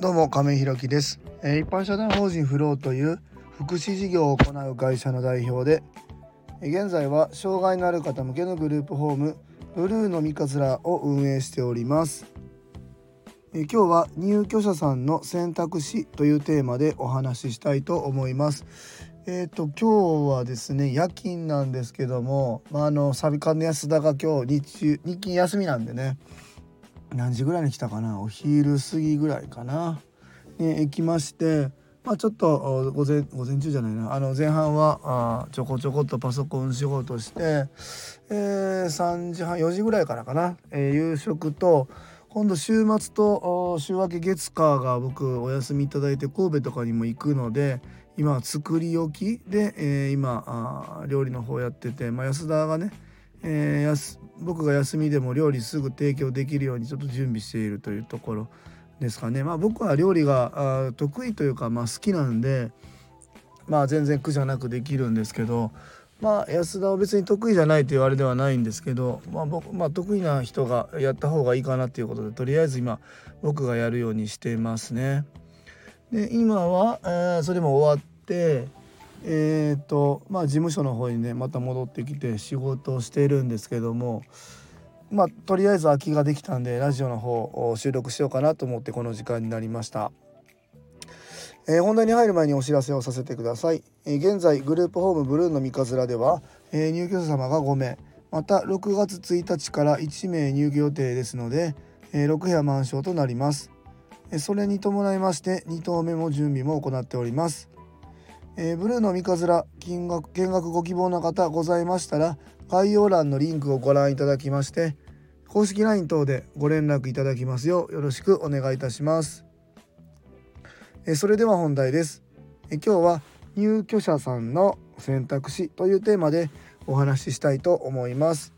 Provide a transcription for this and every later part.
どうも亀井ひろきです、えー一般社団法人フローという福祉事業を行う会社の代表で現在は障害のある方向けのグループホームブルーのみかずらを運営しております。えー今日は入居者さんの選択肢というテーマでお話ししたいと思います。えー、と今日はですね夜勤なんですけども、まあ、あのサビ館の安田が今日日中日勤休みなんでね何時ぐらいに来たかな？お昼過ぎぐらいかな。に行きましてまあちょっと午前午前中じゃないな。あの前半はあちょこちょこっとパソコン仕事して、えー、3時半4時ぐらいからかな、えー夕食と今度週末と週明け月火が僕お休みいただいて神戸とかにも行くので今作り置きで、えー今あ料理の方やってて、まあ、安田がね、えー僕が休みでも料理すぐ提供できるようにちょっと準備しているというところですかね。まあ、僕は料理があ得意というか、まあ、好きなんで、まあ、全然苦じゃなくできるんですけど、まあ、安田は別に得意じゃないというあれではないんですけど、まあ僕まあ、得意な人がやった方がいいかなということでとりあえず今僕がやるようにしてますね。で今は、えーそれも終わってえーとまあ事務所の方にねまた戻ってきて仕事をしているんですけどもまあとりあえず空きができたんでラジオの方を収録しようかなと思ってこの時間になりました。えー本題に入る前にお知らせをさせてください、えー現在グループホームブルーの三日面では、えー入居者様が5名。また6月1日から1名入居予定ですので、えー6部屋満床となります。えーそれに伴いまして2棟目も準備も行っております。えーブルーの三日面金額見学ご希望の方ございましたら概要欄のリンクをご覧いただきまして公式 LINE 等でご連絡いただきますようよろしくお願いいたします。えーそれでは本題です。えー今日は入居者さんの選択肢というテーマでお話ししたいと思います。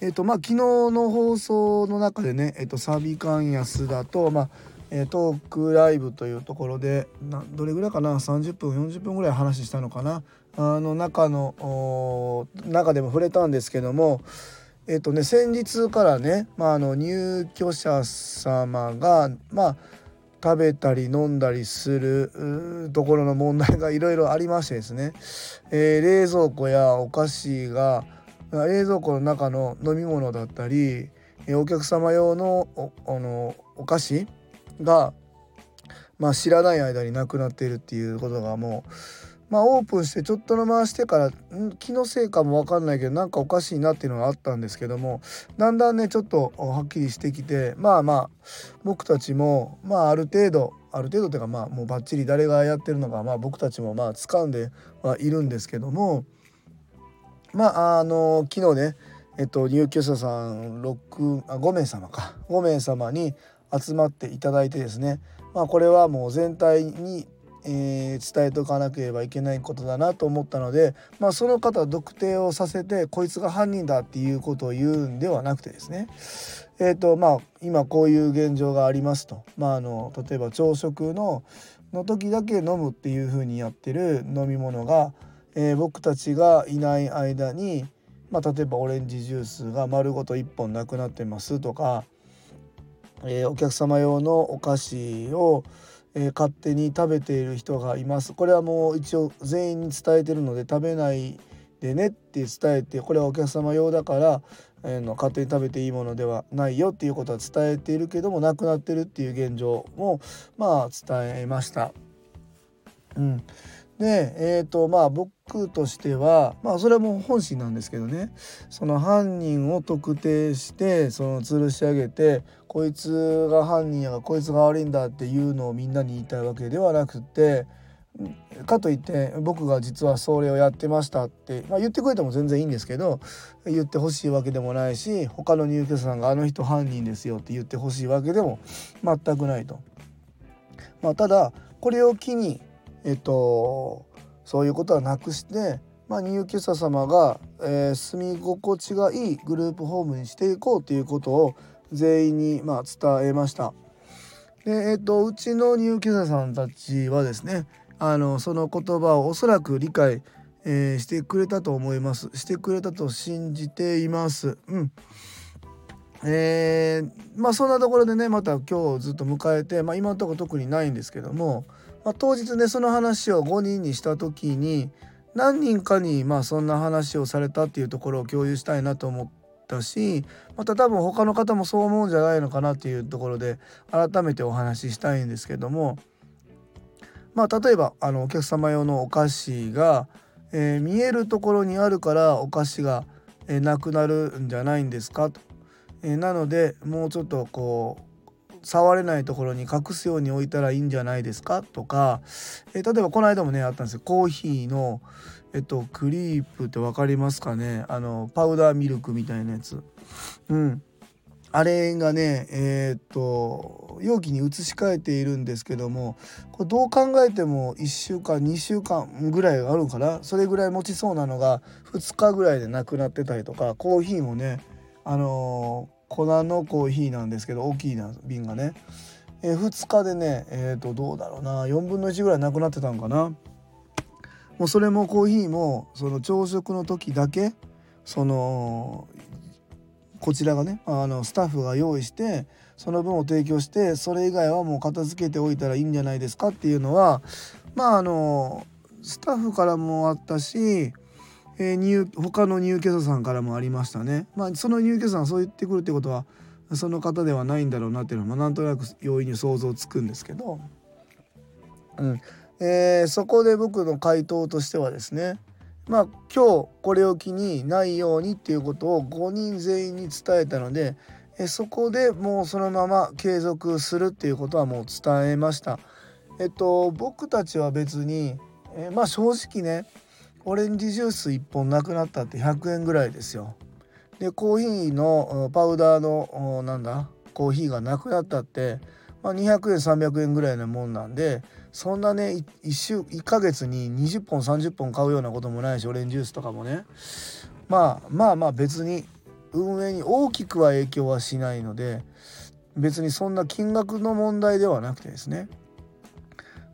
えっ、とまあ昨日の放送の中でね、えっ、とサビカン安田とまあえトークライブというところでなどれぐらいかな？30分40分ぐらい話したのかな？あの中の中でも触れたんですけどもえっ、とね先日からね、まあ、あの入居者様がまあ食べたり飲んだりするところの問題がいろいろありましてですね、えー冷蔵庫やお菓子が冷蔵庫の中の飲み物だったりえーお客様用のおあのお菓子が、まあ、知らない間になくなっているっていうことがもう、まあ、オープンしてちょっとの回してから気のせいかも分かんないけどなんかおかしいなっていうのがあったんですけどもだんだんねちょっとはっきりしてきてまあまあ僕たちもまあある程度ある程度というかまあもうバッチリ誰がやってるのかまあ僕たちもまあ掴んではいるんですけどもまああの昨日ねえっと入居者さん6あ5名様か。5名様に集まっていただいてですね。まあこれはもう全体に、えー伝えておかなければいけないことだなと思ったので、まあ、その方特定をさせてこいつが犯人だっていうことを言うんではなくてですね。えーとまあ、今こういう現状がありますと、まあ、あの例えば朝食のの時だけ飲むっていう風にやってる飲み物が、えー僕たちがいない間に、まあ、例えばオレンジジュースが丸ごと1本なくなってますとか、えーお客様用のお菓子を、えー勝手に食べている人がいますこれはもう一応全員に伝えてるので食べないでねって伝えてこれはお客様用だから、えーの勝手に食べていいものではないよっていうことは伝えているけどもなくなってるっていう現状もまあ伝えました。うん、でえーとまあ僕としてはまあそれはもう本心なんですけどねその犯人を特定してその吊るし上げてこいつが犯人やがこいつが悪いんだっていうのをみんなに言いたいわけではなくてかといって僕が実はそれをやってましたって、まあ、言ってくれても全然いいんですけど言ってほしいわけでもないし他の入居者さんが「あの人犯人ですよ」って言ってほしいわけでも全くないと。まあ、ただこれを機にえっとそういうことはなくして、まあ、入居者様が、えー住み心地がいいグループホームにしていこうということを全員にまあ伝えました。でえっとうちの入居者さんたちはですねあのその言葉をおそらく理解、えーしてくれたと思いますしてくれたと信じています。うんえー、まあそんなところでねまた今日ずっと迎えて、まあ、今のところ特にないんですけども、まあ、当日ねその話を5人にした時に何人かにまあそんな話をされたっていうところを共有したいなと思ったしまた多分他の方もそう思うんじゃないのかなっていうところで改めてお話ししたいんですけどもまあ例えばあのお客様用のお菓子が、えー、見えるところにあるからお菓子が、え、なくなるんじゃないんですかと。え、なのでもうちょっとこう触れないところに隠すように置いたらいいんじゃないですか？とか、えー、例えばこの間もねあったんですよ。コーヒーのえっとクリープって分かりますかね？あのパウダーミルクみたいなやつ。うん。あれがねえー、っと容器に移し替えているんですけどもこれどう考えても1週間2週間ぐらいあるかな？それぐらい持ちそうなのが2日ぐらいでなくなってたりとかコーヒーもねあのー、粉のコーヒーなんですけど大きいな瓶がね、えー、2日でねえ、ー、とどうだろうな。4分の1ぐらいなくなってたんかな。もうそれもコーヒーもその朝食の時だけそのこちらがねあのスタッフが用意してその分を提供してそれ以外はもう片付けておいたらいいんじゃないですかっていうのはまああのスタッフからもあったしえー、入他の入居者さんからもありましたね。まあ、その入居者さんそう言ってくるってことはその方ではないんだろうなっていうのは、ま、なんとなく容易に想像つくんですけど、うんえー、そこで僕の回答としてはですねまあ今日これを機にないようにっていうことを5人全員に伝えたので、えそこでもうそのまま継続するっていうことはもう伝えました。えっと僕たちは別に、え、まあ正直ねオレンジジュース1本なくなったって100円ぐらいですよ。でコーヒーのパウダーのなんだコーヒーがなくなったって、まあ、200円300円ぐらいのもんなんでそんなね 1, 週1ヶ月に20本30本買うようなこともないしオレンジジュースとかもねまあまあまあ別に運営に大きくは影響はしないので別にそんな金額の問題ではなくてですね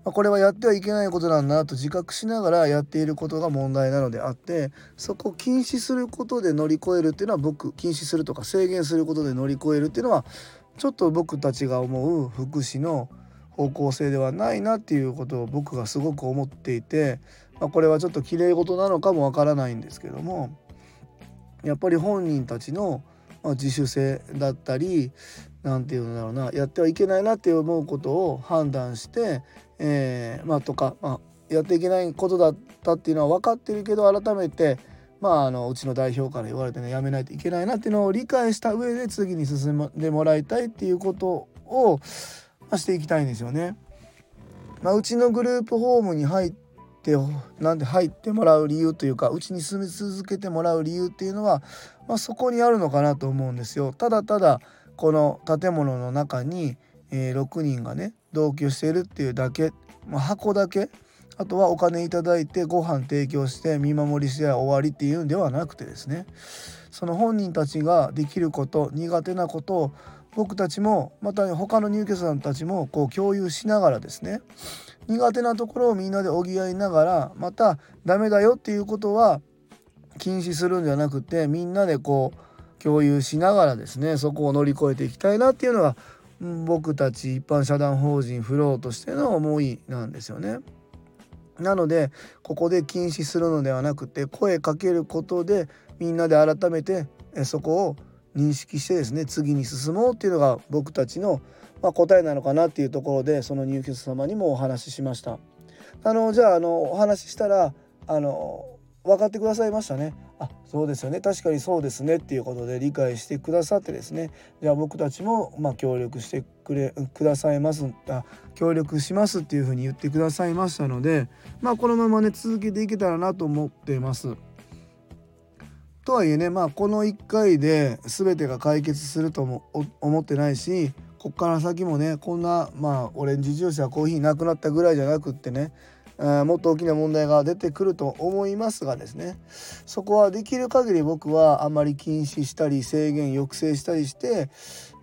ま、これはやってはいけないことなんだと自覚しながらやっていることが問題なのであってそこを禁止することで乗り越えるっていうのは僕禁止するとか制限することで乗り越えるっていうのはちょっと僕たちが思う福祉の方向性ではないなっていうことを僕がすごく思っていて、まあ、これはちょっときれい事なのかもわからないんですけどもやっぱり本人たちの自主性だったり何て言うんだろうなやってはいけないなって思うことを判断してえー、まあとか、まあ、やっていけないことだったっていうのは分かってるけど改めてまあ、あのうちの代表から言われてねやめないといけないなっていうのを理解した上で次に進んでもらいたいっていうことを、ま、していきたいんですよね。まあ、うちのグループホームに入ってなんで入ってもらう理由というかうちに住み続けてもらう理由っていうのは、まあ、そこにあるのかなと思うんですよ。ただただこの建物の中に、えー、6人がね同居してるっていうだけ、まあ、箱だけ。あとはお金いただいてご飯提供して見守りして終わりっていうんではなくてですね。その本人たちができること苦手なことを僕たちもまた他の入居者さんたちもこう共有しながらですね。苦手なところをみんなで補いながらまたダメだよっていうことは禁止するんじゃなくてみんなでこう共有しながらですねそこを乗り越えていきたいなっていうのが僕たち一般社団法人フローとしての思いなんですよね。なのでここで禁止するのではなくて声かけることでみんなで改めてそこを認識してですね次に進もうっていうのが僕たちの、ま、答えなのかなっていうところでその入居者様にもお話ししました。あのじゃああのお話ししたらあの分かってくださいましたね。あそうですよね。確かにそうですねっていうことで理解してくださってですね。じゃあ僕たちもま協力してくれくださいます。あ協力しますっていうふうに言ってくださいましたのでまあこのままね続けていけたらなと思ってます。とはいえねまあこの1回で全てが解決するとも思ってないしこっから先もねこんなまあオレンジジュースやコーヒーなくなったぐらいじゃなくってねもっと大きな問題が出てくると思いますがですねそこはできる限り僕はあまり禁止したり制限抑制したりして、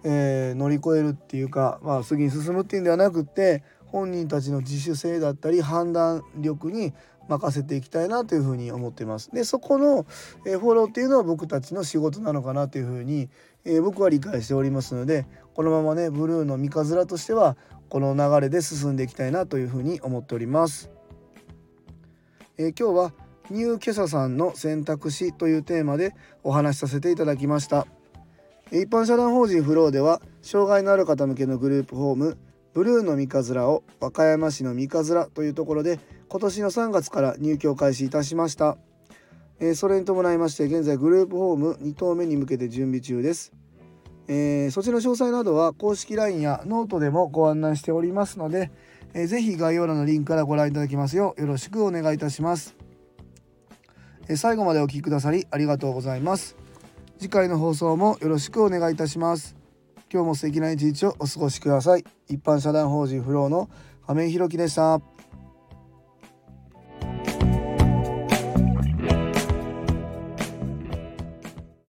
えー、乗り越えるっていうか、まあ、次に進むっていうんではなくって本人たちの自主性だったり判断力に任せていきたいなというふに思ってます。でそこの、えフォローっていうのは僕たちの仕事なのかなというふうに、え僕は理解しておりますのでこのままねブルーの三日面としてはこの流れで進んでいきたいなというふうに思っております。えー、今日はニューケサさんの選択肢というテーマでお話しさせていただきました。一般社団法人フローでは障害のある方向けのグループホームブルーの三日面を和歌山市の三日面というところで今年の3月から入居を開始いたしました、えー、それに伴いまして現在グループホーム2棟目に向けて準備中です、えー、そちらの詳細などは公式 LINE やノートでもご案内しておりますので、えー、ぜひ概要欄のリンクからご覧いただきますようよろしくお願いいたします、えー、最後までお聴きくださりありがとうございます。次回の放送もよろしくお願いいたします。今日も素敵な一日をお過ごしください。一般社団法人フローの亀井弘樹でした。